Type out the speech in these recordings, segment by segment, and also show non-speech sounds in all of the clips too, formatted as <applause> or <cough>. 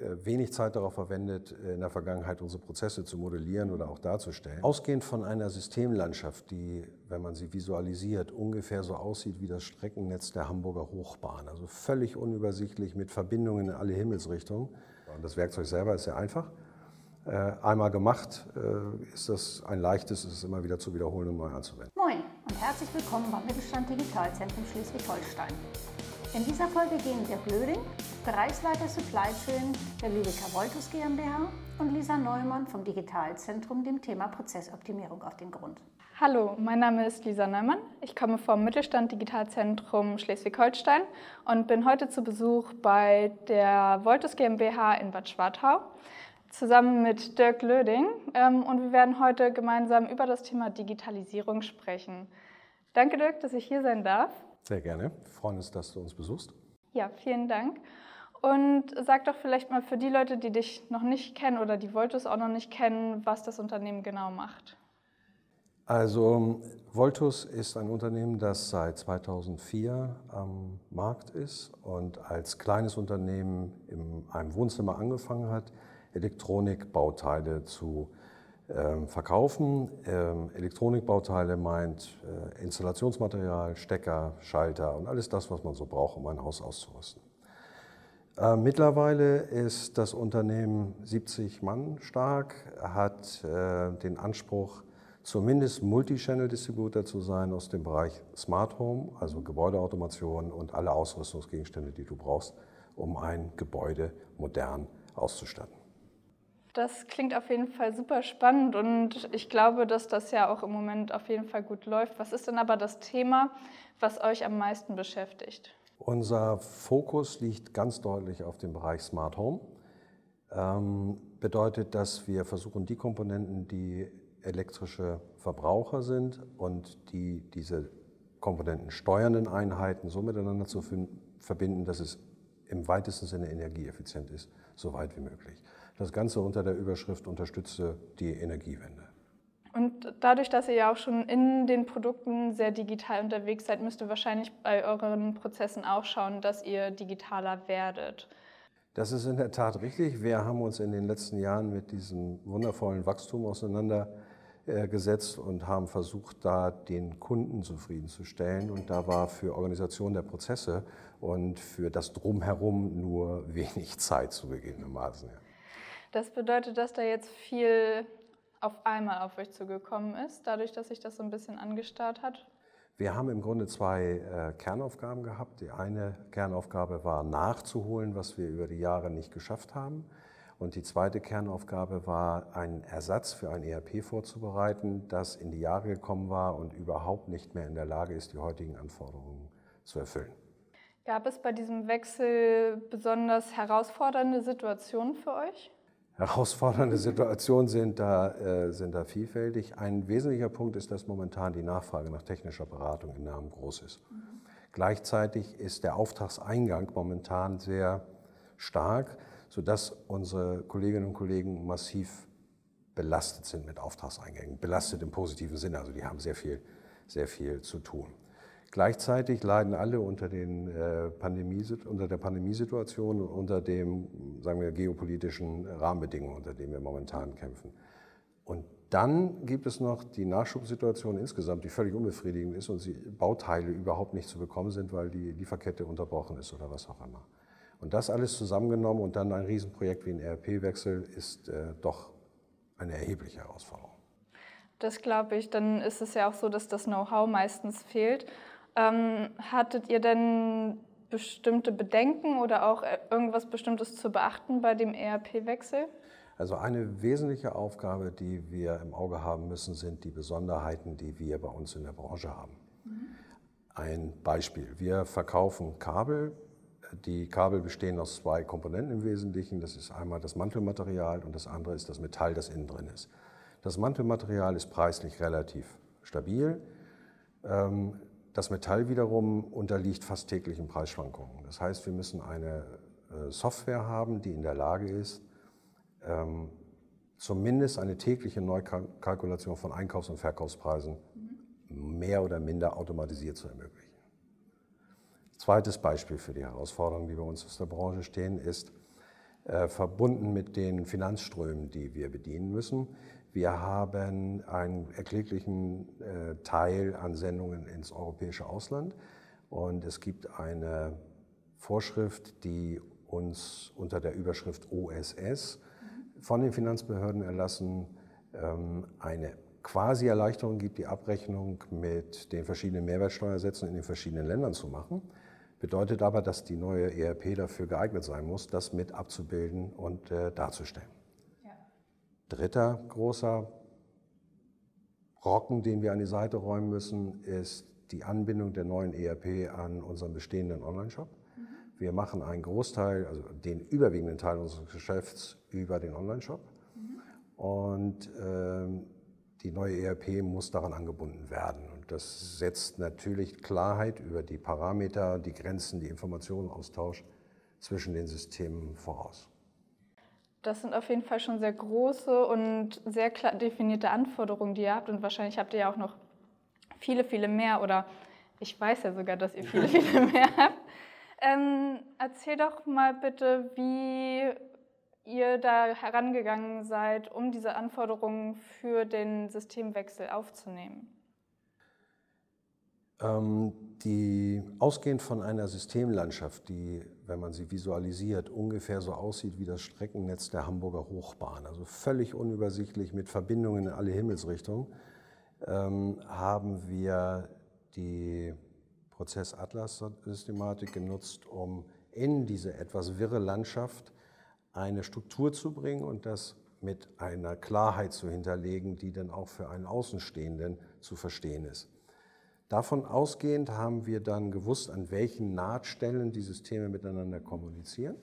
Äh, wenig Zeit darauf verwendet, äh, in der Vergangenheit unsere Prozesse zu modellieren oder auch darzustellen. Ausgehend von einer Systemlandschaft, die, wenn man sie visualisiert, ungefähr so aussieht wie das Streckennetz der Hamburger Hochbahn. Also völlig unübersichtlich mit Verbindungen in alle Himmelsrichtungen. Und das Werkzeug selber ist sehr einfach. Äh, einmal gemacht ist das ein leichtes, es ist immer wieder zu wiederholen und neu anzuwenden. Moin und herzlich willkommen beim Mittelstand Digitalzentrum Schleswig-Holstein. In dieser Folge gehen Dirk Blöding, Bereichsleiter Supply Chain der Lübecker Voltus GmbH und Lisa Neumann vom Digitalzentrum dem Thema Prozessoptimierung auf den Grund. Hallo, mein Name ist Lisa Neumann. Ich komme vom Mittelstand Digitalzentrum Schleswig-Holstein und bin heute zu Besuch bei der Voltus GmbH in Bad Schwartau zusammen mit Dirk Löding ähm, und wir werden heute gemeinsam über das Thema Digitalisierung sprechen. Danke Dirk, dass ich hier sein darf. Sehr gerne. Wir freuen uns, dass du uns besuchst. Ja, vielen Dank. Und sag doch vielleicht mal für die Leute, die dich noch nicht kennen oder die Voltus auch noch nicht kennen, was das Unternehmen genau macht. Also Voltus ist ein Unternehmen, das seit 2004 am Markt ist und als kleines Unternehmen in einem Wohnzimmer angefangen hat, Elektronikbauteile zu verkaufen. Ähm, Elektronikbauteile meint äh, Installationsmaterial, Stecker, Schalter und alles das, was man so braucht, um ein Haus auszurüsten. Äh, mittlerweile ist das Unternehmen 70 Mann stark, hat äh, den Anspruch, zumindest Multichannel-Distributor zu sein aus dem Bereich Smart Home, also Gebäudeautomation und alle Ausrüstungsgegenstände, die du brauchst, um ein Gebäude modern auszustatten. Das klingt auf jeden Fall super spannend und ich glaube, dass das ja auch im Moment auf jeden Fall gut läuft. Was ist denn aber das Thema, was euch am meisten beschäftigt? Unser Fokus liegt ganz deutlich auf dem Bereich Smart Home. Ähm, bedeutet, dass wir versuchen, die Komponenten, die elektrische Verbraucher sind und die diese Komponenten steuernden Einheiten so miteinander zu verbinden, dass es im weitesten Sinne energieeffizient ist, so weit wie möglich. Das Ganze unter der Überschrift unterstütze die Energiewende. Und dadurch, dass ihr ja auch schon in den Produkten sehr digital unterwegs seid, müsst ihr wahrscheinlich bei euren Prozessen auch schauen, dass ihr digitaler werdet. Das ist in der Tat richtig. Wir haben uns in den letzten Jahren mit diesem wundervollen Wachstum auseinandergesetzt und haben versucht, da den Kunden zufriedenzustellen. Und da war für Organisation der Prozesse und für das Drumherum nur <laughs> wenig Zeit zugegebenermaßen. Ja. Das bedeutet, dass da jetzt viel auf einmal auf euch zugekommen ist, dadurch, dass sich das so ein bisschen angestarrt hat? Wir haben im Grunde zwei äh, Kernaufgaben gehabt. Die eine Kernaufgabe war nachzuholen, was wir über die Jahre nicht geschafft haben. Und die zweite Kernaufgabe war, einen Ersatz für ein ERP vorzubereiten, das in die Jahre gekommen war und überhaupt nicht mehr in der Lage ist, die heutigen Anforderungen zu erfüllen. Gab es bei diesem Wechsel besonders herausfordernde Situationen für euch? Herausfordernde Situationen sind da, äh, sind da vielfältig. Ein wesentlicher Punkt ist, dass momentan die Nachfrage nach technischer Beratung enorm groß ist. Gleichzeitig ist der Auftragseingang momentan sehr stark, sodass unsere Kolleginnen und Kollegen massiv belastet sind mit Auftragseingängen. Belastet im positiven Sinne, also die haben sehr viel, sehr viel zu tun. Gleichzeitig leiden alle unter, den, äh, Pandemie, unter der Pandemiesituation und unter den sagen wir, geopolitischen Rahmenbedingungen, unter denen wir momentan kämpfen. Und dann gibt es noch die Nachschubsituation insgesamt, die völlig unbefriedigend ist und Bauteile überhaupt nicht zu bekommen sind, weil die Lieferkette unterbrochen ist oder was auch immer. Und das alles zusammengenommen und dann ein Riesenprojekt wie ein ERP-Wechsel ist äh, doch eine erhebliche Herausforderung. Das glaube ich. Dann ist es ja auch so, dass das Know-how meistens fehlt. Ähm, hattet ihr denn bestimmte Bedenken oder auch äh, irgendwas Bestimmtes zu beachten bei dem ERP-Wechsel? Also eine wesentliche Aufgabe, die wir im Auge haben müssen, sind die Besonderheiten, die wir bei uns in der Branche haben. Mhm. Ein Beispiel. Wir verkaufen Kabel. Die Kabel bestehen aus zwei Komponenten im Wesentlichen. Das ist einmal das Mantelmaterial und das andere ist das Metall, das innen drin ist. Das Mantelmaterial ist preislich relativ stabil. Ähm, das Metall wiederum unterliegt fast täglichen Preisschwankungen. Das heißt, wir müssen eine äh, Software haben, die in der Lage ist, ähm, zumindest eine tägliche Neukalkulation von Einkaufs- und Verkaufspreisen mehr oder minder automatisiert zu ermöglichen. Zweites Beispiel für die Herausforderungen, die bei uns aus der Branche stehen, ist äh, verbunden mit den Finanzströmen, die wir bedienen müssen. Wir haben einen erkläglichen äh, Teil an Sendungen ins europäische Ausland und es gibt eine Vorschrift, die uns unter der Überschrift OSS von den Finanzbehörden erlassen ähm, eine quasi Erleichterung gibt, die Abrechnung mit den verschiedenen Mehrwertsteuersätzen in den verschiedenen Ländern zu machen. Bedeutet aber, dass die neue ERP dafür geeignet sein muss, das mit abzubilden und äh, darzustellen. Dritter großer Brocken, den wir an die Seite räumen müssen, ist die Anbindung der neuen ERP an unseren bestehenden Online-Shop. Mhm. Wir machen einen Großteil, also den überwiegenden Teil unseres Geschäfts über den Online-Shop. Mhm. Und ähm, die neue ERP muss daran angebunden werden. Und das setzt natürlich Klarheit über die Parameter, die Grenzen, die Informationenaustausch zwischen den Systemen voraus. Das sind auf jeden Fall schon sehr große und sehr klar definierte Anforderungen, die ihr habt. Und wahrscheinlich habt ihr ja auch noch viele, viele mehr. Oder ich weiß ja sogar, dass ihr viele, <laughs> viele mehr habt. Ähm, erzähl doch mal bitte, wie ihr da herangegangen seid, um diese Anforderungen für den Systemwechsel aufzunehmen. Ähm, die, ausgehend von einer Systemlandschaft, die, wenn man sie visualisiert, ungefähr so aussieht wie das Streckennetz der Hamburger Hochbahn, also völlig unübersichtlich mit Verbindungen in alle Himmelsrichtungen, ähm, haben wir die Prozess-Atlas-Systematik genutzt, um in diese etwas wirre Landschaft eine Struktur zu bringen und das mit einer Klarheit zu hinterlegen, die dann auch für einen Außenstehenden zu verstehen ist. Davon ausgehend haben wir dann gewusst, an welchen Nahtstellen die Systeme miteinander kommunizieren,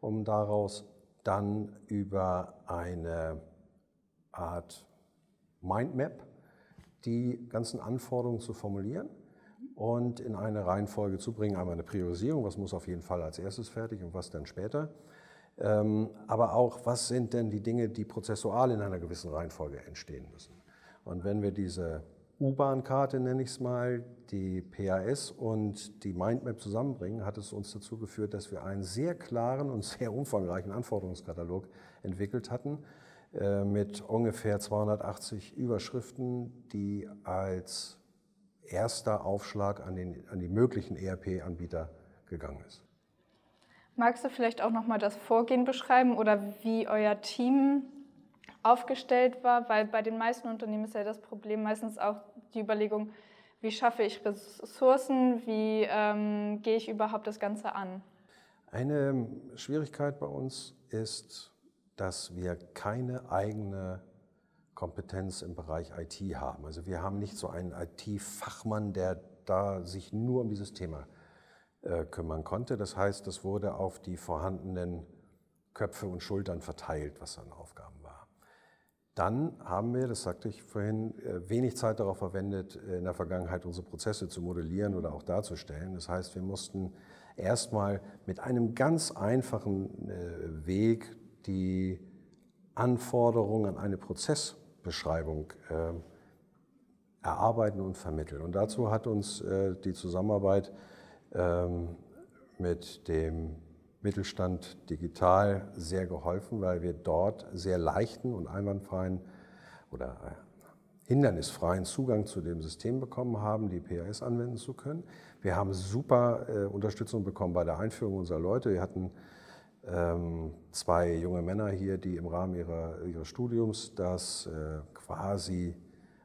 um daraus dann über eine Art Mindmap die ganzen Anforderungen zu formulieren und in eine Reihenfolge zu bringen. Einmal eine Priorisierung, was muss auf jeden Fall als erstes fertig und was dann später. Ähm, aber auch, was sind denn die Dinge, die prozessual in einer gewissen Reihenfolge entstehen müssen. Und wenn wir diese U-Bahn-Karte, nenne ich es mal, die PAS und die Mindmap zusammenbringen, hat es uns dazu geführt, dass wir einen sehr klaren und sehr umfangreichen Anforderungskatalog entwickelt hatten äh, mit ungefähr 280 Überschriften, die als erster Aufschlag an, den, an die möglichen ERP-Anbieter gegangen ist. Magst du vielleicht auch nochmal das Vorgehen beschreiben oder wie euer Team aufgestellt war, weil bei den meisten Unternehmen ist ja das Problem meistens auch die Überlegung, wie schaffe ich Ressourcen, wie ähm, gehe ich überhaupt das Ganze an? Eine Schwierigkeit bei uns ist, dass wir keine eigene Kompetenz im Bereich IT haben. Also wir haben nicht so einen IT-Fachmann, der da sich nur um dieses Thema äh, kümmern konnte. Das heißt, es wurde auf die vorhandenen Köpfe und Schultern verteilt, was an Aufgaben dann haben wir, das sagte ich vorhin, äh, wenig Zeit darauf verwendet, äh, in der Vergangenheit unsere Prozesse zu modellieren oder auch darzustellen. Das heißt, wir mussten erstmal mit einem ganz einfachen äh, Weg die Anforderungen an eine Prozessbeschreibung erarbeiten und vermitteln. Und dazu hat uns die Zusammenarbeit ähm, mit dem Mittelstand digital sehr geholfen, weil wir dort sehr leichten und einwandfreien oder äh, hindernisfreien Zugang zu dem System bekommen haben, die PAS anwenden zu können. Wir haben super äh, Unterstützung bekommen bei der Einführung unserer Leute. Wir hatten ähm, zwei junge Männer hier, die im Rahmen ihrer, ihres Studiums das äh, quasi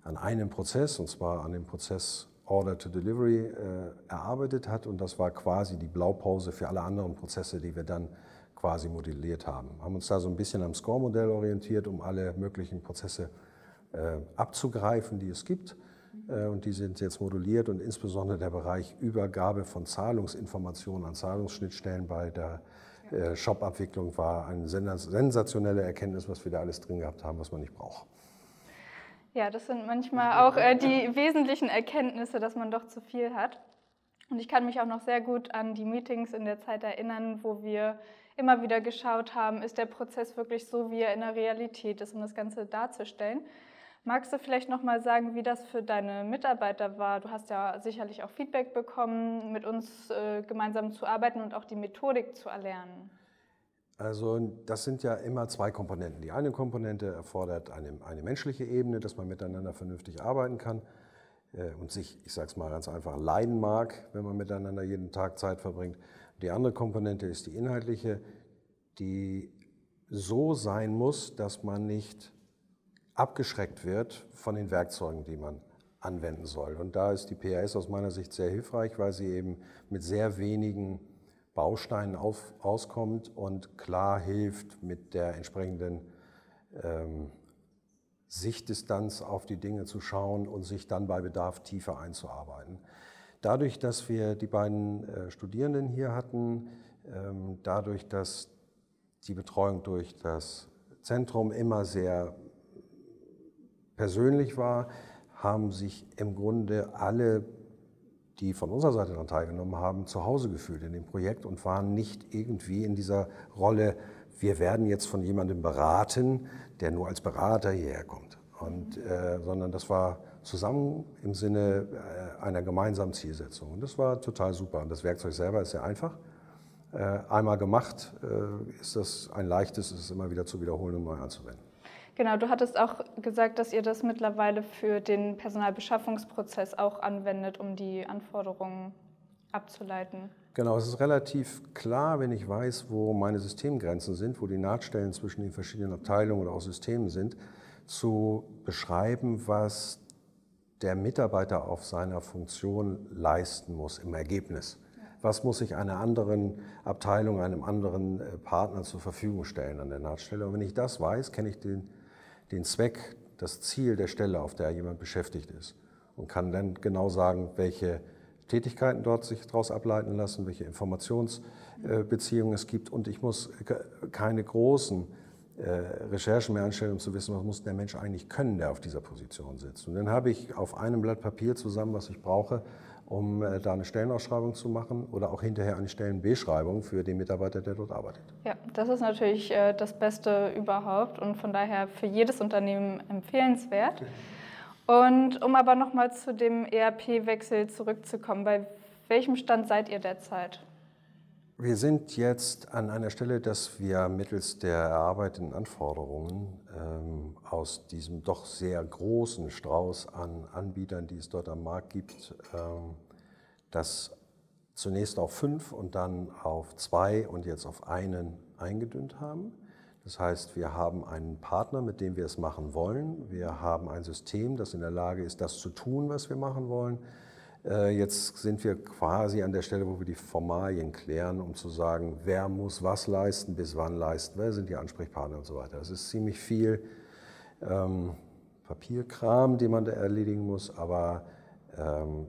an einem Prozess, und zwar an dem Prozess Order to Delivery äh, erarbeitet hat und das war quasi die Blaupause für alle anderen Prozesse, die wir dann quasi modelliert haben. Wir Haben uns da so ein bisschen am Score-Modell orientiert, um alle möglichen Prozesse äh, abzugreifen, die es gibt. Äh, und die sind jetzt moduliert und insbesondere der Bereich Übergabe von Zahlungsinformationen an Zahlungsschnittstellen bei der Shop-Abwicklung war eine sensationelle Erkenntnis, was wir da alles drin gehabt haben, was man nicht braucht. Ja, das sind manchmal auch äh, die <laughs> wesentlichen Erkenntnisse, dass man doch zu viel hat. Und ich kann mich auch noch sehr gut an die Meetings in der Zeit erinnern, wo wir immer wieder geschaut haben, ist der Prozess wirklich so, wie er in der Realität ist, um das Ganze darzustellen. Magst du vielleicht noch mal sagen, wie das für deine Mitarbeiter war? Du hast ja sicherlich auch Feedback bekommen, mit uns äh, gemeinsam zu arbeiten und auch die Methodik zu erlernen. Also das sind ja immer zwei Komponenten. Die eine Komponente erfordert eine, eine menschliche Ebene, dass man miteinander vernünftig arbeiten kann äh, und sich, ich sage es mal ganz einfach, leiden mag, wenn man miteinander jeden Tag Zeit verbringt. Die andere Komponente ist die inhaltliche, die so sein muss, dass man nicht abgeschreckt wird von den Werkzeugen, die man anwenden soll. Und da ist die PRS aus meiner Sicht sehr hilfreich, weil sie eben mit sehr wenigen Bausteinen auf, auskommt und klar hilft, mit der entsprechenden ähm, Sichtdistanz auf die Dinge zu schauen und sich dann bei Bedarf tiefer einzuarbeiten. Dadurch, dass wir die beiden äh, Studierenden hier hatten, ähm, dadurch, dass die Betreuung durch das Zentrum immer sehr persönlich war, haben sich im Grunde alle, die von unserer Seite daran teilgenommen haben, zu Hause gefühlt in dem Projekt und waren nicht irgendwie in dieser Rolle, wir werden jetzt von jemandem beraten, der nur als Berater hierher kommt. Und, äh, sondern das war zusammen im Sinne äh, einer gemeinsamen Zielsetzung. Und das war total super. Und das Werkzeug selber ist sehr einfach. Äh, einmal gemacht äh, ist das ein leichtes, es ist immer wieder zu wiederholen und neu anzuwenden. Genau, du hattest auch gesagt, dass ihr das mittlerweile für den Personalbeschaffungsprozess auch anwendet, um die Anforderungen abzuleiten. Genau, es ist relativ klar, wenn ich weiß, wo meine Systemgrenzen sind, wo die Nahtstellen zwischen den verschiedenen Abteilungen oder auch Systemen sind, zu beschreiben, was der Mitarbeiter auf seiner Funktion leisten muss im Ergebnis. Was muss ich einer anderen Abteilung, einem anderen äh, Partner zur Verfügung stellen an der Nahtstelle? Und wenn ich das weiß, kenne ich den den Zweck, das Ziel der Stelle, auf der jemand beschäftigt ist und kann dann genau sagen, welche Tätigkeiten dort sich daraus ableiten lassen, welche Informationsbeziehungen es gibt und ich muss keine großen äh, Recherchen mehr anstellen, um zu wissen, was muss der Mensch eigentlich können, der auf dieser Position sitzt. Und dann habe ich auf einem Blatt Papier zusammen, was ich brauche, um äh, da eine Stellenausschreibung zu machen oder auch hinterher eine Stellenbeschreibung für den Mitarbeiter, der dort arbeitet. Ja, das ist natürlich äh, das Beste überhaupt und von daher für jedes Unternehmen empfehlenswert. Und um aber nochmal zu dem ERP-Wechsel zurückzukommen, bei welchem Stand seid ihr derzeit? Wir sind jetzt an einer Stelle, dass wir mittels der erarbeiteten Anforderungen ähm, aus diesem doch sehr großen Strauß an Anbietern, die es dort am Markt gibt, ähm, das zunächst auf fünf und dann auf zwei und jetzt auf einen eingedünnt haben. Das heißt, wir haben einen Partner, mit dem wir es machen wollen. Wir haben ein System, das in der Lage ist, das zu tun, was wir machen wollen. Äh, jetzt sind wir quasi an der Stelle, wo wir die Formalien klären, um zu sagen, wer muss was leisten, bis wann leisten, wer sind die Ansprechpartner und so weiter. Das ist ziemlich viel ähm, Papierkram, den man da erledigen muss, aber ähm,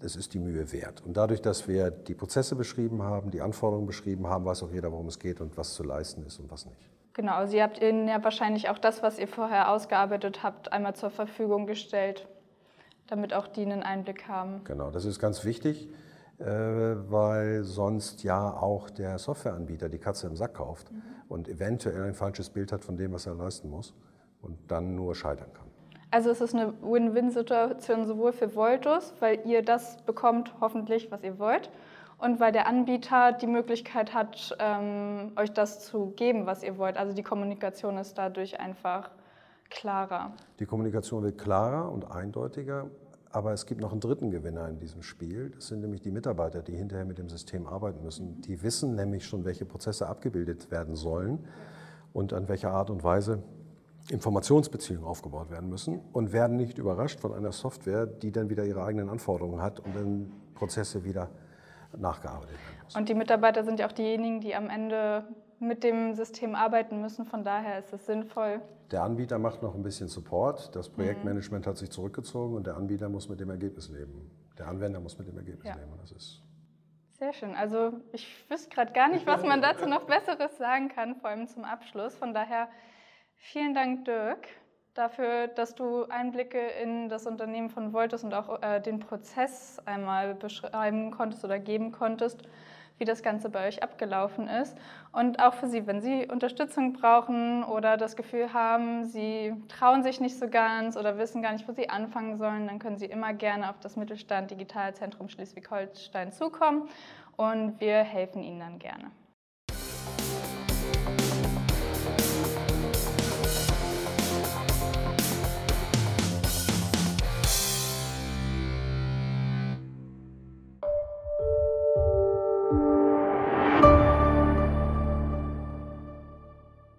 es ist die Mühe wert. Und dadurch, dass wir die Prozesse beschrieben haben, die Anforderungen beschrieben haben, weiß auch jeder, worum es geht und was zu leisten ist und was nicht. Genau, Sie also habt Ihnen ja wahrscheinlich auch das, was ihr vorher ausgearbeitet habt, einmal zur Verfügung gestellt damit auch die einen Einblick haben. Genau, das ist ganz wichtig, äh, weil sonst ja auch der Softwareanbieter die Katze im Sack kauft mhm. und eventuell ein falsches Bild hat von dem, was er leisten muss und dann nur scheitern kann. Also es ist eine Win-Win-Situation sowohl für Voltus, weil ihr das bekommt, hoffentlich, was ihr wollt, und weil der Anbieter die Möglichkeit hat, ähm, euch das zu geben, was ihr wollt. Also die Kommunikation ist dadurch einfach klarer. Die Kommunikation wird klarer und eindeutiger. Aber es gibt noch einen dritten Gewinner in diesem Spiel. Das sind nämlich die Mitarbeiter, die hinterher mit dem System arbeiten müssen. Die wissen nämlich schon, welche Prozesse abgebildet werden sollen und an welcher Art und Weise Informationsbeziehungen aufgebaut werden müssen und werden nicht überrascht von einer Software, die dann wieder ihre eigenen Anforderungen hat und dann Prozesse wieder nachgearbeitet werden muss. Und die Mitarbeiter sind ja auch diejenigen, die am Ende mit dem System arbeiten müssen. Von daher ist es sinnvoll. Der Anbieter macht noch ein bisschen Support. Das Projektmanagement mhm. hat sich zurückgezogen und der Anbieter muss mit dem Ergebnis leben. Der Anwender muss mit dem Ergebnis ja. leben. das ist sehr schön. Also ich wüsste gerade gar nicht, was man dazu noch Besseres sagen kann, vor allem zum Abschluss. Von daher vielen Dank, Dirk, dafür, dass du Einblicke in das Unternehmen von Voltus und auch äh, den Prozess einmal beschreiben konntest oder geben konntest, wie das Ganze bei euch abgelaufen ist. Und auch für Sie, wenn Sie Unterstützung brauchen oder das Gefühl haben, Sie trauen sich nicht so ganz oder wissen gar nicht, wo Sie anfangen sollen, dann können Sie immer gerne auf das Mittelstand Digitalzentrum Schleswig-Holstein zukommen und wir helfen Ihnen dann gerne.